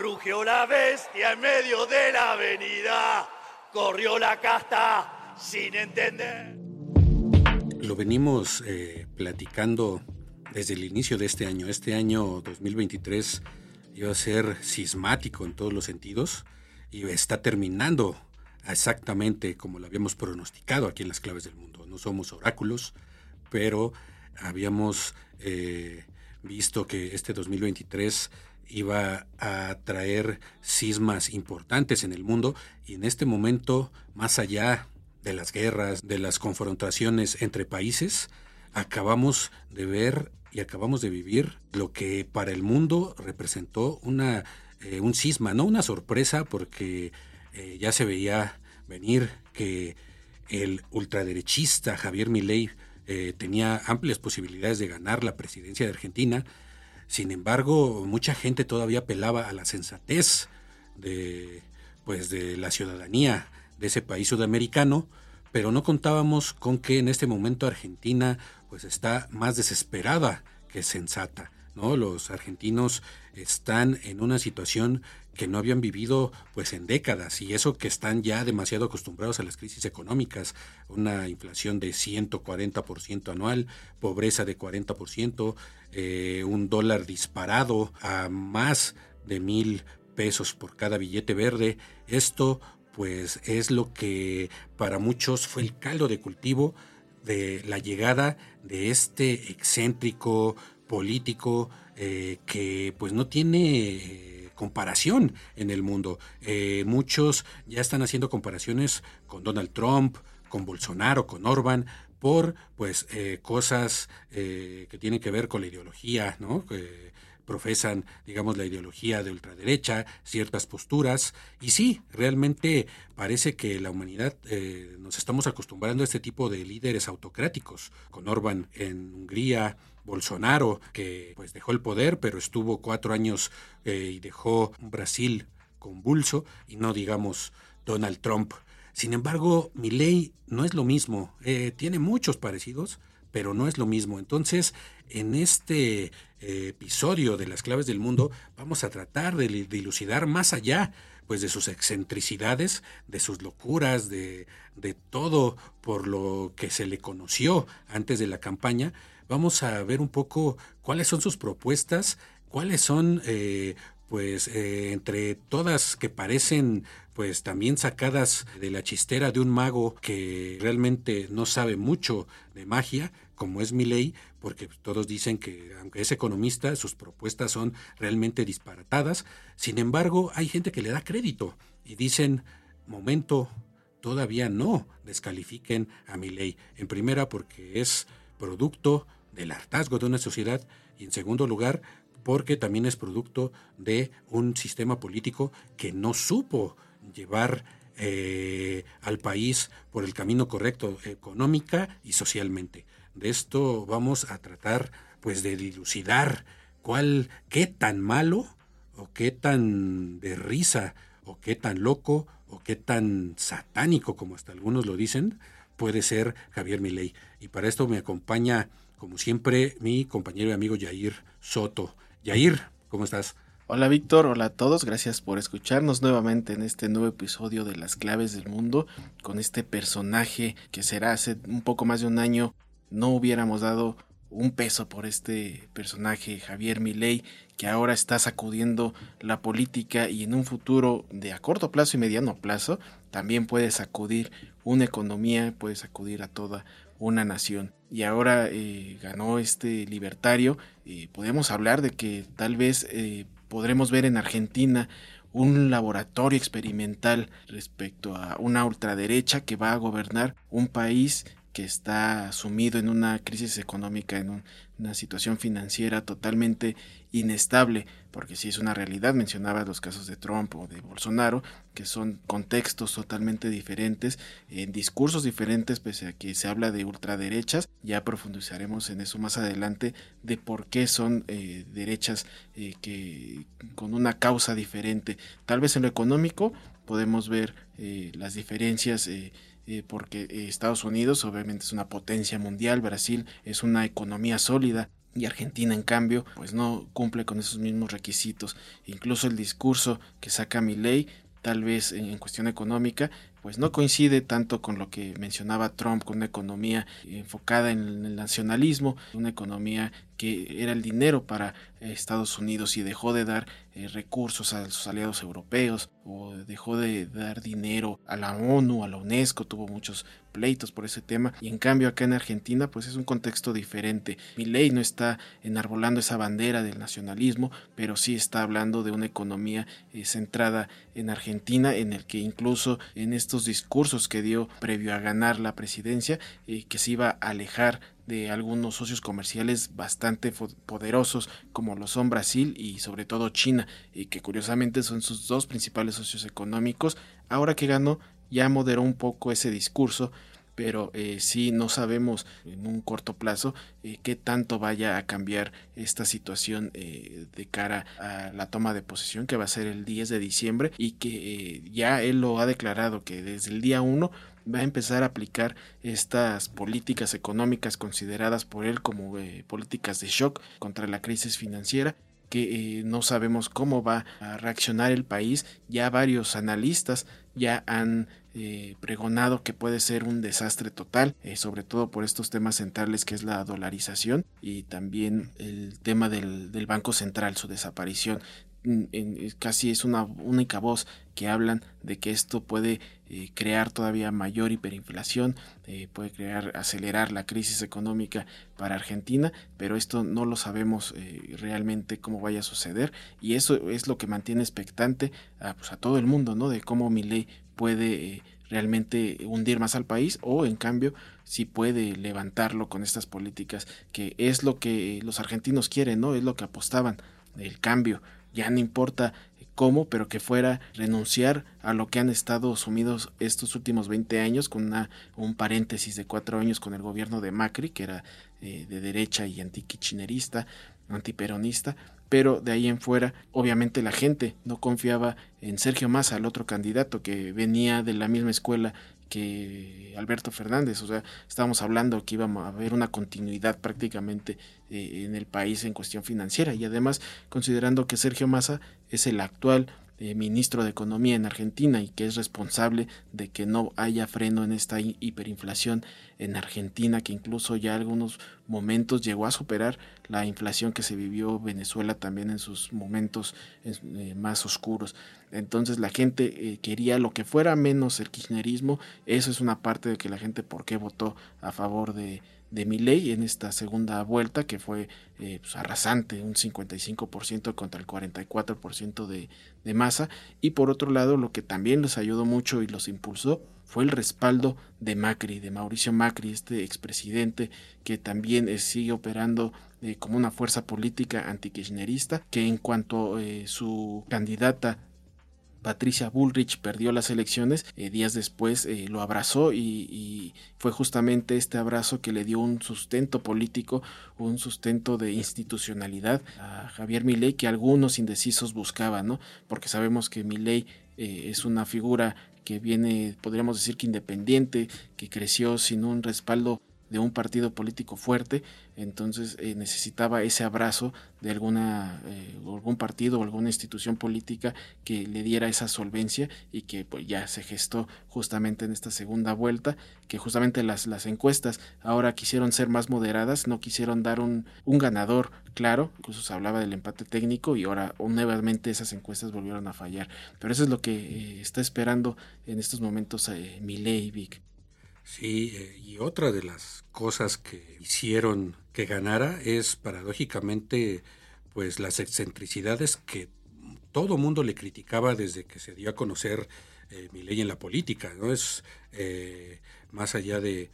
rugió la bestia en medio de la avenida, corrió la casta sin entender. Lo venimos eh, platicando desde el inicio de este año. Este año 2023 iba a ser sismático en todos los sentidos y está terminando exactamente como lo habíamos pronosticado aquí en las claves del mundo. No somos oráculos, pero habíamos eh, visto que este 2023 iba a traer sismas importantes en el mundo y en este momento, más allá de las guerras, de las confrontaciones entre países, acabamos de ver y acabamos de vivir lo que para el mundo representó una, eh, un sisma, no una sorpresa porque eh, ya se veía venir que el ultraderechista Javier Milei eh, tenía amplias posibilidades de ganar la presidencia de Argentina. Sin embargo, mucha gente todavía apelaba a la sensatez de, pues, de la ciudadanía de ese país sudamericano, pero no contábamos con que en este momento Argentina pues está más desesperada que sensata. ¿no? Los argentinos están en una situación que no habían vivido pues en décadas y eso que están ya demasiado acostumbrados a las crisis económicas, una inflación de 140% anual, pobreza de 40%, eh, un dólar disparado a más de mil pesos por cada billete verde. Esto pues es lo que para muchos fue el caldo de cultivo de la llegada de este excéntrico político eh, que pues no tiene eh, comparación en el mundo. Eh, muchos ya están haciendo comparaciones con Donald Trump, con Bolsonaro, con Orban, por pues cosas que tienen que ver con la ideología, ¿no? profesan, digamos, la ideología de ultraderecha, ciertas posturas. Y sí, realmente parece que la humanidad eh, nos estamos acostumbrando a este tipo de líderes autocráticos, con Orban en Hungría, Bolsonaro, que pues dejó el poder, pero estuvo cuatro años eh, y dejó Brasil convulso, y no digamos Donald Trump. Sin embargo, mi ley no es lo mismo, eh, tiene muchos parecidos, pero no es lo mismo. Entonces, en este eh, episodio de las claves del mundo, vamos a tratar de, dilucidar más allá pues de sus excentricidades, de sus locuras, de, de, todo por lo que se le conoció antes de la campaña. Vamos a ver un poco cuáles son sus propuestas, cuáles son eh, pues eh, entre todas que parecen pues también sacadas de la chistera de un mago que realmente no sabe mucho de magia, como es Milley, porque todos dicen que aunque es economista, sus propuestas son realmente disparatadas. Sin embargo, hay gente que le da crédito y dicen, momento, todavía no descalifiquen a Milley. En primera, porque es producto del hartazgo de una sociedad y en segundo lugar, porque también es producto de un sistema político que no supo llevar eh, al país por el camino correcto económica y socialmente. De esto vamos a tratar pues de dilucidar cuál, qué tan malo o qué tan de risa o qué tan loco o qué tan satánico como hasta algunos lo dicen puede ser Javier Milei. Y para esto me acompaña como siempre mi compañero y amigo Yair Soto. Yair, ¿cómo estás? Hola Víctor, hola a todos, gracias por escucharnos nuevamente en este nuevo episodio de Las Claves del Mundo, con este personaje que será hace un poco más de un año, no hubiéramos dado un peso por este personaje Javier Milei que ahora está sacudiendo la política y en un futuro de a corto plazo y mediano plazo también puede sacudir una economía, puede sacudir a toda una nación. Y ahora eh, ganó este libertario. y podemos hablar de que tal vez eh, podremos ver en Argentina un laboratorio experimental respecto a una ultraderecha que va a gobernar un país que está sumido en una crisis económica, en una situación financiera totalmente inestable, porque si es una realidad, mencionaba los casos de Trump o de Bolsonaro, que son contextos totalmente diferentes, en discursos diferentes, pese a que se habla de ultraderechas, ya profundizaremos en eso más adelante, de por qué son eh, derechas eh, que con una causa diferente. Tal vez en lo económico podemos ver eh, las diferencias porque Estados Unidos obviamente es una potencia mundial, Brasil es una economía sólida, y Argentina en cambio pues no cumple con esos mismos requisitos. Incluso el discurso que saca mi ley tal vez en, cuestión económica pues no coincide tanto con lo que mencionaba Trump, con una economía enfocada en el nacionalismo, una economía que era el dinero para Estados Unidos y dejó de dar eh, recursos a sus aliados europeos o dejó de dar dinero a la ONU, a la UNESCO, tuvo muchos pleitos por ese tema y en cambio acá en Argentina pues es un contexto diferente. Mi ley no está enarbolando esa bandera del nacionalismo, pero sí está hablando de una economía eh, centrada en Argentina en el que incluso en estos discursos que dio previo a ganar la presidencia eh, que se iba a alejar de algunos socios comerciales bastante poderosos como lo son Brasil y sobre todo China, y que curiosamente son sus dos principales socios económicos. Ahora que ganó ya moderó un poco ese discurso, pero eh, sí no sabemos en un corto plazo eh, qué tanto vaya a cambiar esta situación eh, de cara a la toma de posesión que va a ser el 10 de diciembre y que ya él lo ha declarado que desde el día 1 va a empezar a aplicar estas políticas económicas consideradas por él como eh, políticas de shock contra la crisis financiera que eh, no sabemos cómo va a reaccionar el país. Ya varios analistas ya han eh, pregonado que puede ser un desastre total, sobre todo por estos temas centrales que es la dolarización y también el tema del, del Banco Central, su desaparición. En, casi es una única voz que hablan de que esto puede eh, crear todavía mayor hiperinflación, eh, puede crear, acelerar la crisis económica para Argentina, pero esto no lo sabemos eh, realmente cómo vaya a suceder y eso es lo que mantiene expectante a, pues, a todo el mundo, ¿no? De cómo mi ley puede realmente hundir más al país o en cambio si puede levantarlo con estas políticas que es lo que los argentinos quieren, ¿no? Es lo que apostaban, el cambio, ya no importa cómo, pero que fuera renunciar a lo que han estado sumidos estos últimos 20 años, con una, un paréntesis de cuatro años con el gobierno de Macri, que era eh, de derecha y antiquichinerista, antiperonista, pero de ahí en fuera, obviamente la gente no confiaba en Sergio Massa, el otro candidato que venía de la misma escuela que Alberto Fernández. O sea, estábamos hablando que íbamos a haber una continuidad prácticamente eh, en el país en cuestión financiera y además considerando que Sergio Massa es el actual ministro de Economía en Argentina y que es responsable de que no haya freno en esta hiperinflación en Argentina, que incluso ya algunos momentos llegó a superar la inflación que se vivió Venezuela también en sus momentos eh, más oscuros. Entonces la gente eh, quería lo que fuera menos el kirchnerismo, eso es una parte de que la gente por qué votó a favor de, de ley en esta segunda vuelta que fue eh, pues, arrasante, un 55% contra el 44% de, de masa. Y por otro lado, lo que también les ayudó mucho y los impulsó fue el respaldo de Macri, de Mauricio Macri, este expresidente que también eh, sigue operando eh, como una fuerza política antikirchnerista, que en cuanto su candidata Patricia Bullrich perdió las elecciones, eh, días después eh, lo abrazó y, fue justamente este abrazo que le dio un sustento político, un sustento de institucionalidad a Javier Milei que algunos indecisos buscaban, ¿no? Porque sabemos que Milei eh, es una figura que viene, podríamos decir que independiente, que creció sin un respaldo de un partido político fuerte, entonces eh, necesitaba ese abrazo de alguna eh, algún partido o alguna institución política que le diera esa solvencia y que pues ya se gestó justamente en esta segunda vuelta, que justamente las, las encuestas ahora quisieron ser más moderadas, no quisieron dar un, un ganador claro, incluso se hablaba del empate técnico y ahora nuevamente esas encuestas volvieron a fallar, pero eso es lo que eh, está esperando en estos momentos eh, Milei Vic. Sí, eh, y otra de las cosas que hicieron que ganara es paradójicamente pues las excentricidades que todo mundo le criticaba desde que se dio a conocer eh, mi ley en la política, ¿no? Es eh, más allá de,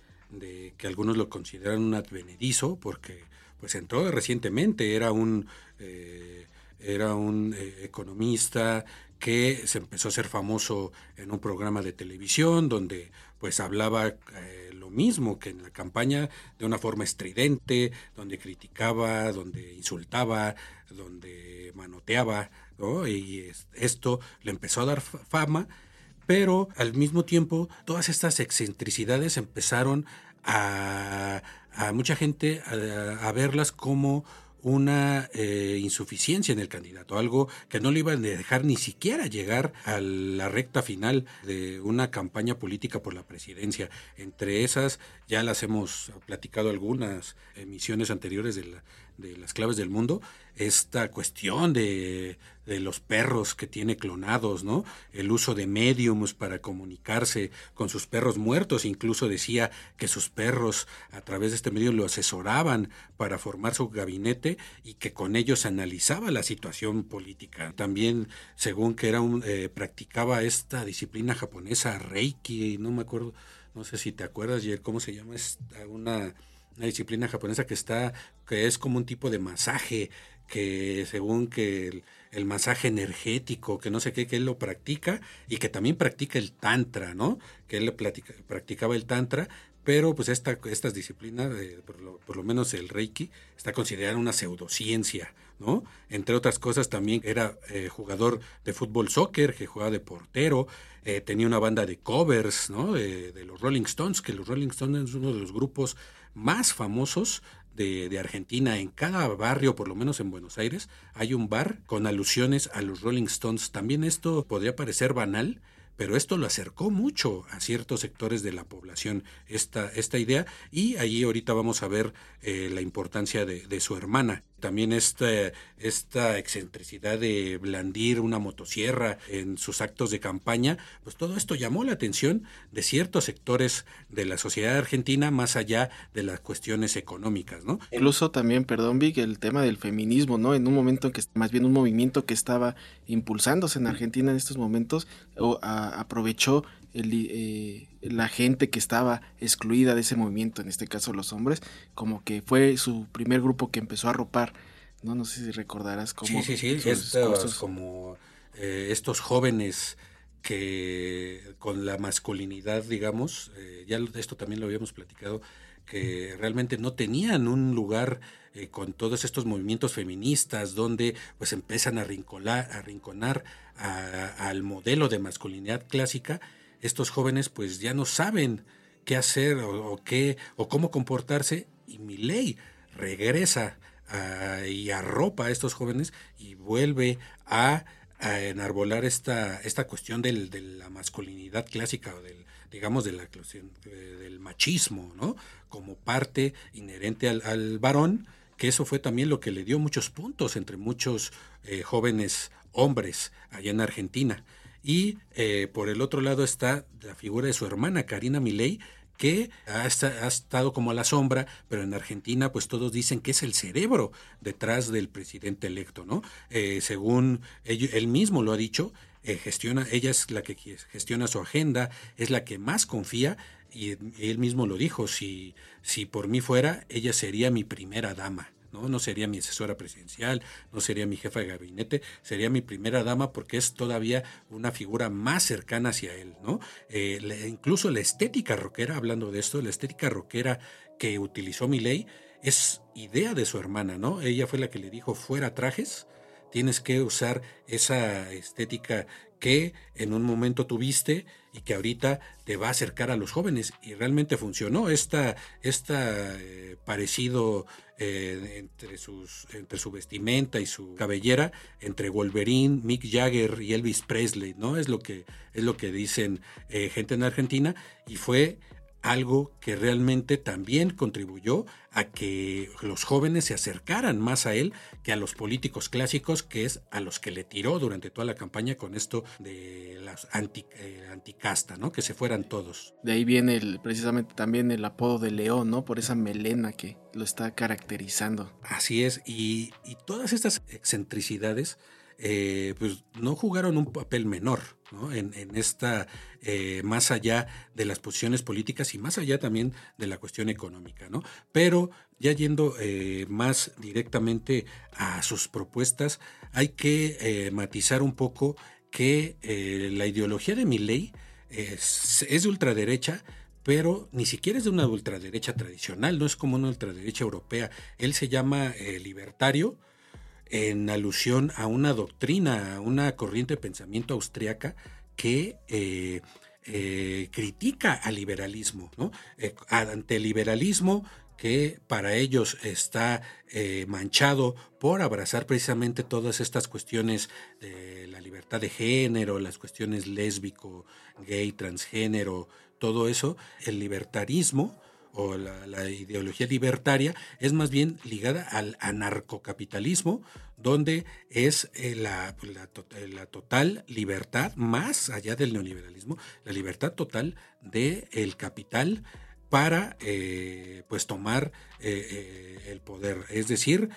que algunos lo consideran un advenedizo, porque pues entró recientemente, era un, eh, era un economista que se empezó a ser famoso en un programa de televisión donde pues hablaba eh, lo mismo que en la campaña de una forma estridente, donde criticaba, donde insultaba, donde manoteaba, ¿no? Y esto le empezó a dar fama, pero al mismo tiempo todas estas excentricidades empezaron a, a mucha gente a verlas como una eh, insuficiencia en el candidato, algo que no le iban a dejar ni siquiera llegar a la recta final de una campaña política por la presidencia. Entre esas, ya las hemos platicado algunas emisiones anteriores de la, de las claves del mundo, esta cuestión de, de, los perros que tiene clonados, ¿no? El uso de mediums para comunicarse con sus perros muertos, incluso decía que sus perros a través de este medio lo asesoraban para formar su gabinete y que con ellos analizaba la situación política. También, según que era un, eh, practicaba esta disciplina japonesa Reiki, no me acuerdo, no sé si te acuerdas, cómo se llama, esta, una una disciplina japonesa que está, que es como un tipo de masaje, que según que el, masaje energético, que no sé qué, que él lo practica y que también practica el tantra, ¿no? Que él practicaba el tantra, pero pues esta, estas disciplinas, por, lo, por, lo, menos el Reiki, está considerada una pseudociencia, ¿no? Entre otras cosas también era eh, jugador de fútbol soccer, que jugaba de portero, eh, tenía una banda de covers, ¿no? De, de, los Rolling Stones, que los Rolling Stones es uno de los grupos más famosos de, de, Argentina. En cada barrio, por lo menos en Buenos Aires, hay un bar con alusiones a los Rolling Stones. También esto podría parecer banal, pero esto lo acercó mucho a ciertos sectores de la población, esta, esta idea, y allí ahorita vamos a ver eh, la importancia de, de, su hermana. También esta, esta excentricidad de blandir una motosierra en sus actos de campaña, pues todo esto llamó la atención de ciertos sectores de la sociedad argentina más allá de las cuestiones económicas, ¿no? Incluso también, perdón Vic, el tema del feminismo, ¿no? En un momento en que, más bien un movimiento que estaba impulsándose en Argentina en estos momentos, o, a, aprovechó el, eh, la gente que estaba excluida de ese movimiento, en este caso los hombres, como que fue su primer grupo que empezó a ropar, ¿no? No sé si recordarás cómo... Sí, sí, sí, estos, como eh, estos jóvenes que con la masculinidad, digamos, eh, ya esto también lo habíamos platicado, que realmente no tenían un lugar eh, con todos estos movimientos feministas donde pues empiezan a, rincolar, a rinconar al modelo de masculinidad clásica estos jóvenes pues ya no saben qué hacer o, qué o cómo comportarse y mi ley regresa y arropa a estos jóvenes y vuelve a, enarbolar esta, esta cuestión del, de la masculinidad clásica o del, digamos, de la, eh, del machismo, ¿no? Como parte inherente al, varón, que eso fue también lo que le dio muchos puntos entre muchos eh, jóvenes hombres allá en Argentina. Y eh, por el otro lado está la figura de su hermana, Karina Milei, que ha, estado como a la sombra, pero en Argentina pues todos dicen que es el cerebro detrás del presidente electo, ¿no? Eh, según él, mismo lo ha dicho, eh, gestiona, ella es la que gestiona su agenda, es la que más confía y él mismo lo dijo, si, si por mí fuera, ella sería mi primera dama. ¿No? No sería mi asesora presidencial, no sería mi jefa de gabinete, sería mi primera dama porque es todavía una figura más cercana hacia él, ¿no? Eh, incluso la estética rockera, hablando de esto, la estética rockera que utilizó mi ley es idea de su hermana, ¿no? Ella fue la que le dijo fuera trajes, tienes que usar esa estética que en un momento tuviste y que ahorita te va a acercar a los jóvenes y realmente funcionó esta, esta eh, parecido eh, entre, sus, entre su vestimenta y su cabellera, entre Wolverine, Mick Jagger y Elvis Presley, ¿no? Es lo que, es lo que dicen eh, gente en Argentina y fue algo que realmente también contribuyó a que los jóvenes se acercaran más a él que a los políticos clásicos, que es a los que le tiró durante toda la campaña con esto de las anti, eh, anticasta, ¿no? Que se fueran todos. De ahí viene el, precisamente también el apodo de León, ¿no? Por esa melena que lo está caracterizando. Así es, y, y todas estas excentricidades eh, pues no jugaron un papel menor en, esta, eh, más allá de las posiciones políticas y más allá también de la cuestión económica. ¿no? Pero ya yendo eh, más directamente a sus propuestas, hay que matizar un poco que la ideología de mi ley es, es de ultraderecha, pero ni siquiera es de una ultraderecha tradicional, no es como una ultraderecha europea. Él se llama libertario, en alusión a una doctrina, a una corriente de pensamiento austriaca que eh, eh, critica al liberalismo, ¿no? Eh, ante el liberalismo que para ellos está manchado por abrazar precisamente todas estas cuestiones de la libertad de género, las cuestiones lésbico, gay, transgénero, todo eso, el libertarismo o la, ideología libertaria es más bien ligada al anarcocapitalismo, donde es eh, la, eh, la, total libertad, más allá del neoliberalismo, la libertad total del el capital para eh, pues tomar el poder. Es decir,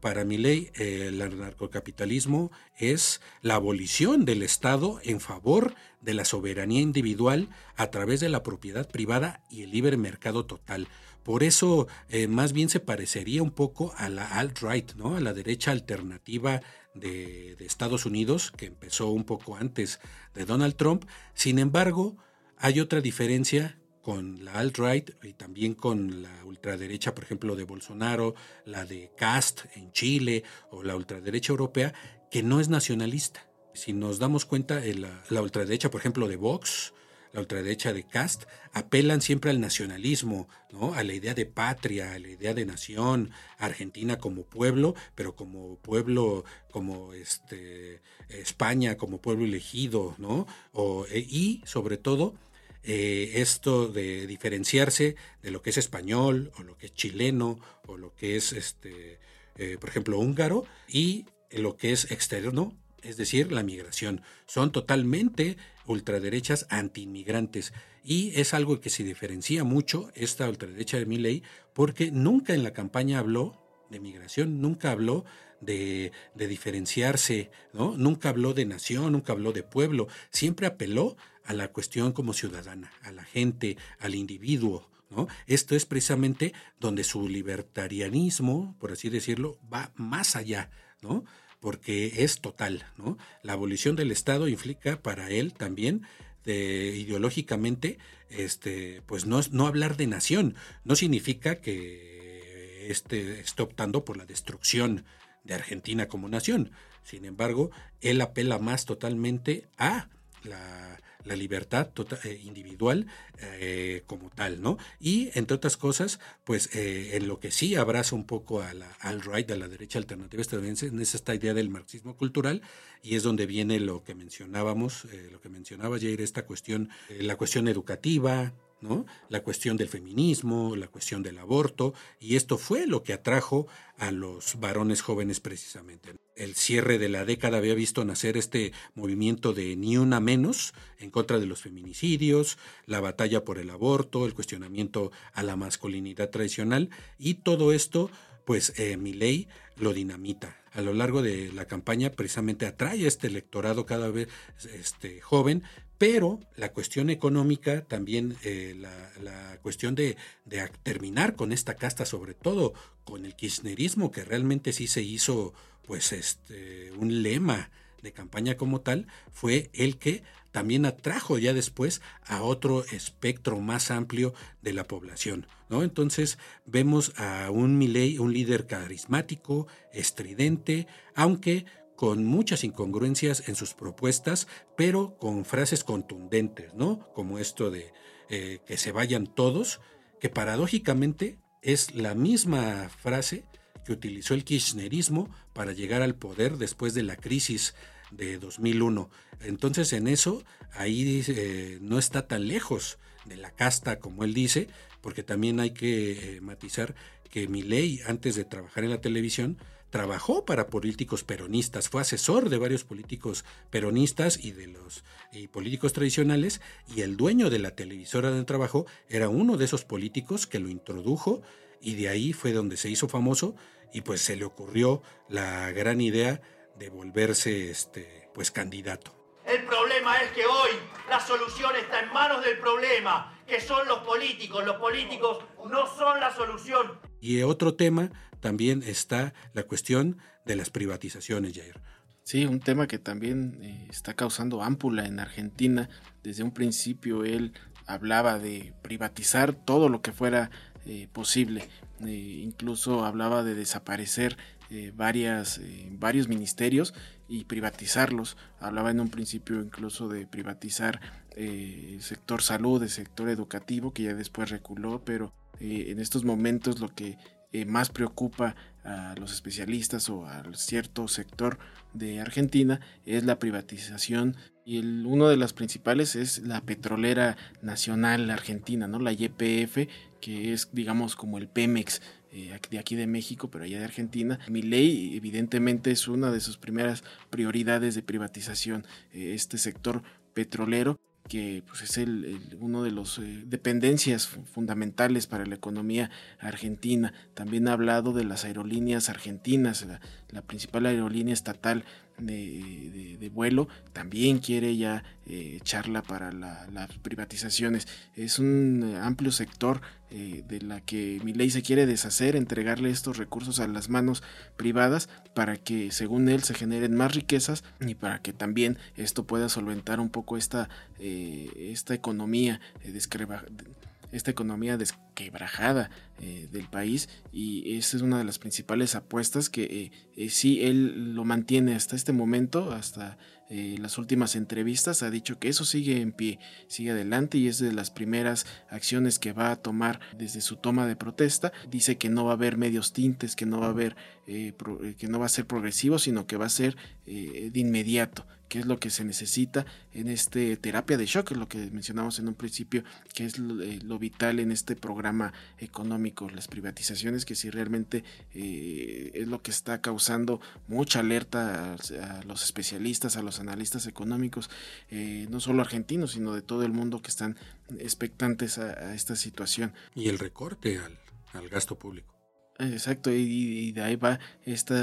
para mi ley, el anarcocapitalismo es la abolición del Estado en favor de la soberanía individual a través de la propiedad privada y el libre mercado total. Por eso, eh, más bien se parecería un poco a la alt-right, ¿no? a la derecha alternativa de Estados Unidos, que empezó un poco antes de Donald Trump. Sin embargo, hay otra diferencia con la alt-right y también con la ultraderecha, por ejemplo, de Bolsonaro, la de Cast en Chile o la ultraderecha europea, que no es nacionalista. Si nos damos cuenta, la, la ultraderecha, por ejemplo, de Vox, la ultraderecha de Cast, apelan siempre al nacionalismo, ¿no? a la idea de patria, a la idea de nación, Argentina como pueblo, pero como pueblo, como este, España como pueblo elegido, ¿no? O, y sobre todo eh, esto de diferenciarse de lo que es español o lo que es chileno o lo que es, este, eh, por ejemplo, húngaro y lo que es externo, es decir, la migración. Son totalmente ultraderechas antiinmigrantes y es algo que se diferencia mucho esta ultraderecha de ley porque nunca en la campaña habló de migración, nunca habló de, de, diferenciarse, ¿no? Nunca habló de nación, nunca habló de pueblo, siempre apeló a la cuestión como ciudadana, a la gente, al individuo. ¿no? Esto es precisamente donde su libertarianismo, por así decirlo, va más allá, ¿no? porque es total. ¿no? La abolición del Estado implica para él también de, ideológicamente, este, pues no, no hablar de nación, no significa que este, esté optando por la destrucción de Argentina como nación. Sin embargo, él apela más totalmente a la la libertad tota-, eh, individual eh, como tal, ¿no? Y entre otras cosas, pues eh, en lo que sí abraza un poco a la alt-right, a la derecha alternativa estadounidense, es esta idea del marxismo cultural y es donde viene lo que mencionábamos, lo que mencionaba Jair, esta cuestión, la cuestión educativa, ¿no? La cuestión del feminismo, la cuestión del aborto, y esto fue lo que atrajo a los varones jóvenes precisamente. El cierre de la década había visto nacer este movimiento de ni una menos en contra de los feminicidios, la batalla por el aborto, el cuestionamiento a la masculinidad tradicional, y todo esto, pues eh, mi ley lo dinamita. A lo largo de la campaña precisamente atrae a este electorado cada vez este, joven, pero la cuestión económica, también eh, la, cuestión de, terminar con esta casta, sobre todo con el kirchnerismo, que realmente sí se hizo pues este, un lema de campaña como tal, fue el que también atrajo ya después a otro espectro más amplio de la población. ¿no? Entonces vemos a un Milei, un líder carismático, estridente, aunque con muchas incongruencias en sus propuestas, pero con frases contundentes, ¿no? Como esto de eh, que se vayan todos, que paradójicamente es la misma frase que utilizó el kirchnerismo para llegar al poder después de la crisis de 2001. Entonces en eso ahí eh, no está tan lejos de la casta como él dice, porque también hay que eh, matizar que mi ley antes de trabajar en la televisión trabajó para políticos peronistas, fue asesor de varios políticos peronistas y de los políticos tradicionales, y el dueño de la televisora donde trabajó era uno de esos políticos que lo introdujo y de ahí fue donde se hizo famoso y pues se le ocurrió la gran idea de volverse este, pues candidato. El problema es que hoy la solución está en manos del problema, que son los políticos. Los políticos no son la solución. Y otro tema también está la cuestión de las privatizaciones, Jair. Sí, un tema que también eh, está causando ámpula en Argentina. Desde un principio él hablaba de privatizar todo lo que fuera eh, posible. Eh, incluso hablaba de desaparecer varias, varios ministerios y privatizarlos. Hablaba en un principio incluso de privatizar el sector salud, el sector educativo, que ya después reculó, pero en estos momentos lo que más preocupa a los especialistas o a cierto sector de Argentina es la privatización y el, uno de las principales es la petrolera nacional argentina, ¿no? la YPF, que es digamos como el Pemex eh, de aquí de México, pero allá de Argentina. Mi ley evidentemente es una de sus primeras prioridades de privatización, eh, este sector petrolero que pues, es el, uno de las eh, dependencias fundamentales para la economía argentina. También ha hablado de las aerolíneas argentinas, la principal aerolínea estatal de, vuelo también quiere ya eh, echarla para las privatizaciones. Es un eh, amplio sector eh, de la que mi ley se quiere deshacer, entregarle estos recursos a las manos privadas para que según él se generen más riquezas y para que también esto pueda solventar un poco esta, esta economía esta economía desquebrajada eh, del país y esa es una de las principales apuestas que eh, eh, sí él lo mantiene hasta este momento, hasta las últimas entrevistas, ha dicho que eso sigue en pie, sigue adelante y es de las primeras acciones que va a tomar desde su toma de protesta. Dice que no va a haber medios tintes, que no va a haber, que no va a ser progresivo, sino que va a ser de inmediato que es lo que se necesita en este terapia de shock, lo que mencionamos en un principio, que es lo, eh, vital en este programa económico, las privatizaciones, que si realmente eh, es lo que está causando mucha alerta a, los especialistas, a los analistas económicos, eh, no solo argentinos, sino de todo el mundo que están expectantes a, esta situación. Y el recorte al gasto público. Exacto, y, de ahí va esta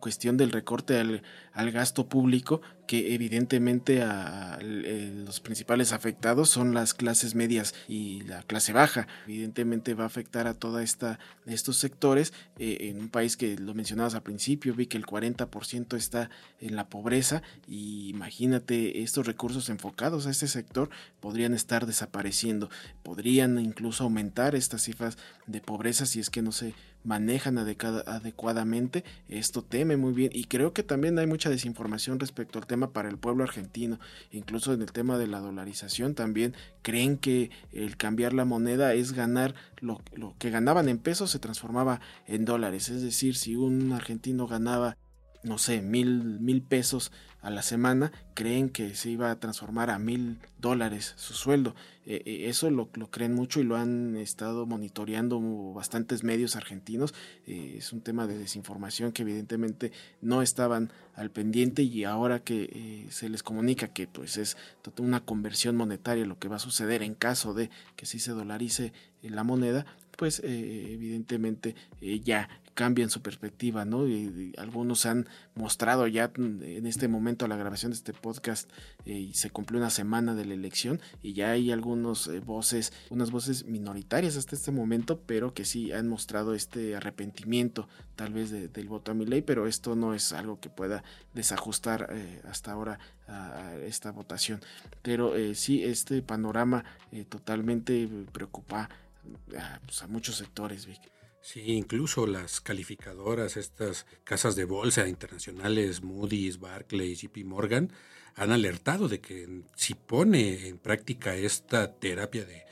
cuestión del recorte al, al gasto público, que evidentemente a, los principales afectados son las clases medias y la clase baja. Evidentemente va a afectar a toda esta estos sectores eh, en un país que lo mencionabas al principio, vi que el 40% está en la pobreza y imagínate estos recursos enfocados a este sector podrían estar desapareciendo, podrían incluso aumentar estas cifras de pobreza si es que no se manejan adecuadamente. Esto teme muy bien y creo que también hay mucha desinformación respecto al tema para el pueblo argentino. Incluso en el tema de la dolarización también creen que el cambiar la moneda es ganar lo, lo que ganaban en pesos se transformaba en dólares. Es decir, si un argentino ganaba no sé, mil, mil pesos a la semana, creen que se iba a transformar a mil dólares su sueldo. Eh, eh, eso lo, creen mucho y lo han estado monitoreando bastantes medios argentinos. Eh, es un tema de desinformación que evidentemente no estaban al pendiente y ahora que se les comunica que pues es una conversión monetaria lo que va a suceder en caso de que sí se dolarice la moneda, pues evidentemente ya cambian su perspectiva, ¿no? Y, algunos han mostrado ya en este momento la grabación de este podcast eh, y se cumplió una semana de la elección y ya hay algunos eh, voces, unas voces minoritarias hasta este momento, pero que sí han mostrado este arrepentimiento tal vez del voto a mi ley, pero esto no es algo que pueda desajustar eh, hasta ahora a esta votación. Pero sí, este panorama totalmente preocupa a, pues, a muchos sectores, Vic. Sí, incluso las calificadoras, estas casas de bolsa internacionales, Moody's, Barclays, JP Morgan, han alertado de que si pone en práctica esta terapia de,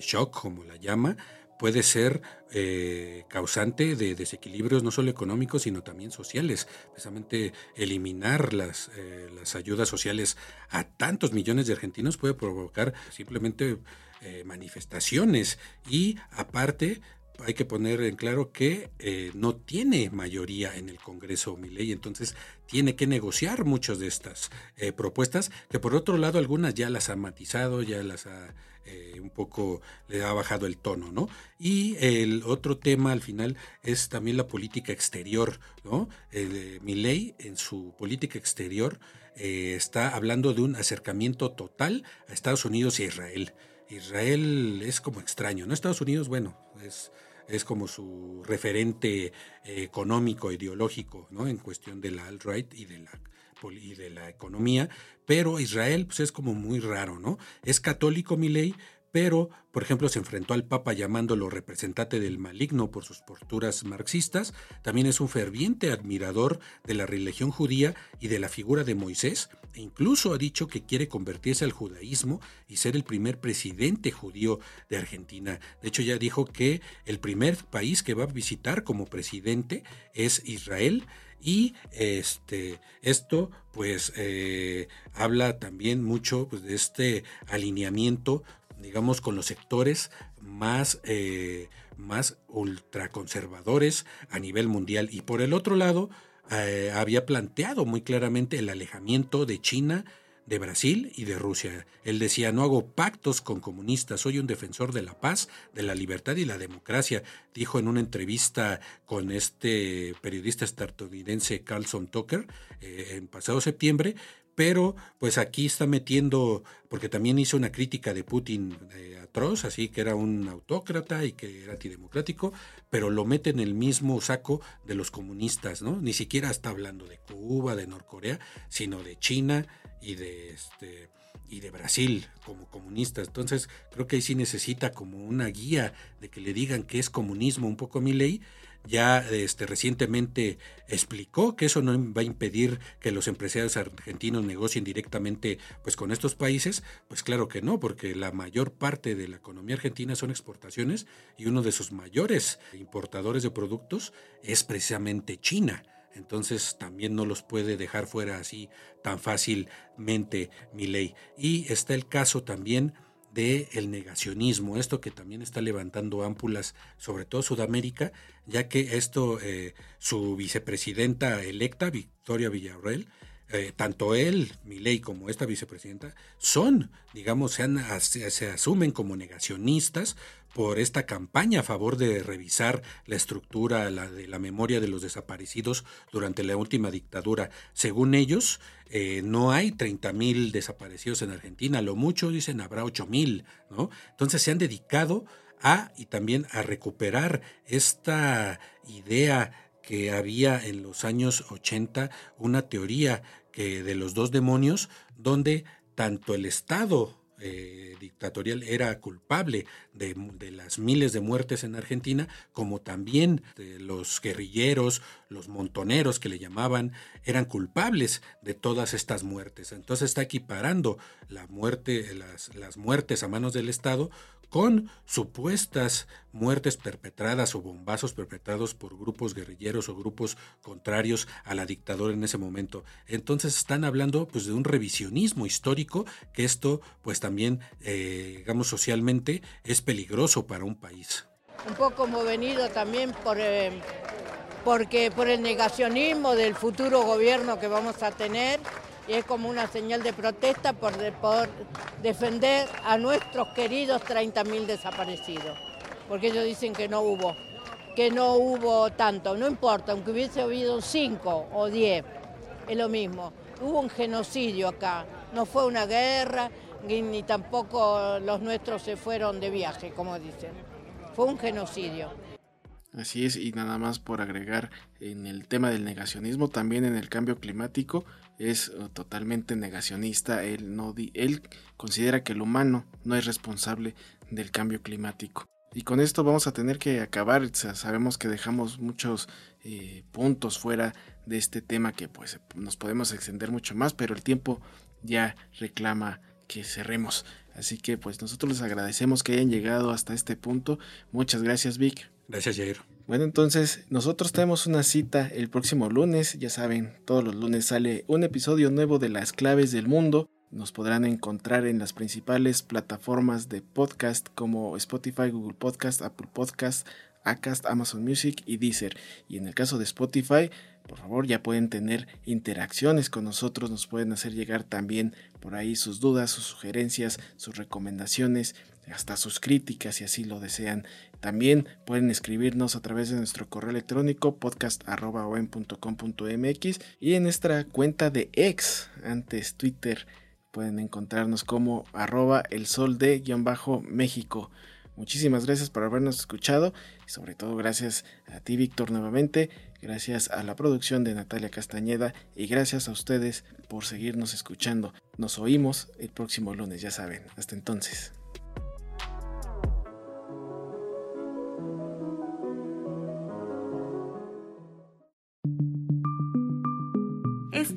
shock, como la llama, puede ser eh, causante de desequilibrios no solo económicos, sino también sociales. Precisamente eliminar las, eh, ayudas sociales a tantos millones de argentinos puede provocar simplemente eh, manifestaciones y aparte hay que poner en claro que eh, no tiene mayoría en el Congreso Milei, entonces tiene que negociar muchas de estas eh, propuestas, que por otro lado algunas ya las ha matizado, ya las ha eh, un poco, le ha bajado el tono, ¿no? Y el otro tema al final es también la política exterior, ¿no? Milei en su política exterior está hablando de un acercamiento total a Estados Unidos y a Israel. Israel es como extraño, ¿no? Estados Unidos, bueno, es es como su referente eh, económico, ideológico, ¿no? En cuestión de la alt-right y de la y de la economía, pero Israel pues es como muy raro, ¿no? Es católico mi ley, pero, por ejemplo, se enfrentó al Papa llamándolo representante del maligno por sus posturas marxistas, también es un ferviente admirador de la religión judía y de la figura de Moisés, e incluso ha dicho que quiere convertirse al judaísmo y ser el primer presidente judío de Argentina. De hecho, ya dijo que el primer país que va a visitar como presidente es Israel. Y este, esto pues eh, habla también mucho pues, de este alineamiento digamos, con los sectores más, eh, más ultraconservadores a nivel mundial. Y por el otro lado, eh, había planteado muy claramente el alejamiento de China, de Brasil y de Rusia. Él decía, no hago pactos con comunistas, soy un defensor de la paz, de la libertad y la democracia, dijo en una entrevista con este periodista estadounidense Carlson Tucker eh, en pasado septiembre, pero pues aquí está metiendo, porque también hizo una crítica de Putin eh, atroz, así que era un autócrata y que era antidemocrático, pero lo mete en el mismo saco de los comunistas, ¿no? Ni siquiera está hablando de Cuba, de Norcorea, sino de China y de este y de Brasil como comunistas. Entonces, creo que ahí sí necesita como una guía de que le digan que es comunismo un poco mi ley ya este, recientemente explicó que eso no va a impedir que los empresarios argentinos negocien directamente pues, con estos países. Pues claro que no, porque la mayor parte de la economía argentina son exportaciones y uno de sus mayores importadores de productos es precisamente China. Entonces también no los puede dejar fuera así tan fácilmente mi ley. Y está el caso también de el negacionismo, esto que también está levantando ámpulas, sobre todo Sudamérica, ya que esto, eh, su vicepresidenta electa, Victoria Villarreal, eh, tanto él, Milei, como esta vicepresidenta, son, digamos, se, asumen como negacionistas por esta campaña a favor de revisar la estructura la de la memoria de los desaparecidos durante la última dictadura. Según ellos, eh, no hay 30.000 desaparecidos en Argentina, lo mucho dicen habrá 8.000, ¿no? Entonces se han dedicado a y también a recuperar esta idea que había en los años 80 una teoría que de los dos demonios donde tanto el Estado eh, dictatorial era culpable de, las miles de muertes en Argentina, como también de los guerrilleros, los montoneros que le llamaban, eran culpables de todas estas muertes. Entonces está equiparando la muerte, las, las muertes a manos del Estado con supuestas muertes perpetradas o bombazos perpetrados por grupos guerrilleros o grupos contrarios a la dictadura en ese momento. Entonces están hablando pues de un revisionismo histórico que esto pues también eh, digamos socialmente es peligroso para un país. Un poco hemos venido también por eh, porque por el negacionismo del futuro gobierno que vamos a tener y es como una señal de protesta por, defender a nuestros queridos 30.000 desaparecidos, porque ellos dicen que no hubo, que no hubo tanto, no importa, aunque hubiese habido 5 o 10, es lo mismo. Hubo un genocidio acá, no fue una guerra, ni tampoco los nuestros se fueron de viaje, como dicen. Fue un genocidio. Así es, y nada más por agregar en el tema del negacionismo, también en el cambio climático, es uh, totalmente negacionista. Él, no él considera que el humano no es responsable del cambio climático. Y con esto vamos a tener que acabar. sabemos que dejamos muchos eh, puntos fuera de este tema que pues nos podemos extender mucho más, pero el tiempo ya reclama que cerremos. Así que pues nosotros les agradecemos que hayan llegado hasta este punto. Muchas gracias Vic. Gracias Jair. Bueno, entonces nosotros tenemos una cita el próximo lunes, ya saben, todos los lunes sale un episodio nuevo de Las Claves del Mundo. Nos podrán encontrar en las principales plataformas de podcast como Spotify, Google Podcast, Apple Podcast, Acast, Amazon Music y Deezer. Y en el caso de Spotify, por favor ya pueden tener interacciones con nosotros, nos pueden hacer llegar también por ahí sus dudas, sus sugerencias, sus recomendaciones, hasta sus críticas si así lo desean. También pueden escribirnos a través de nuestro correo electrónico podcast.com.mx y en nuestra cuenta de ex, antes Twitter, pueden encontrarnos como arroba el sol de guion bajo México. Muchísimas gracias por habernos escuchado y sobre todo gracias a ti Víctor nuevamente, gracias a la producción de Natalia Castañeda y gracias a ustedes por seguirnos escuchando. Nos oímos el próximo lunes, ya saben. Hasta entonces.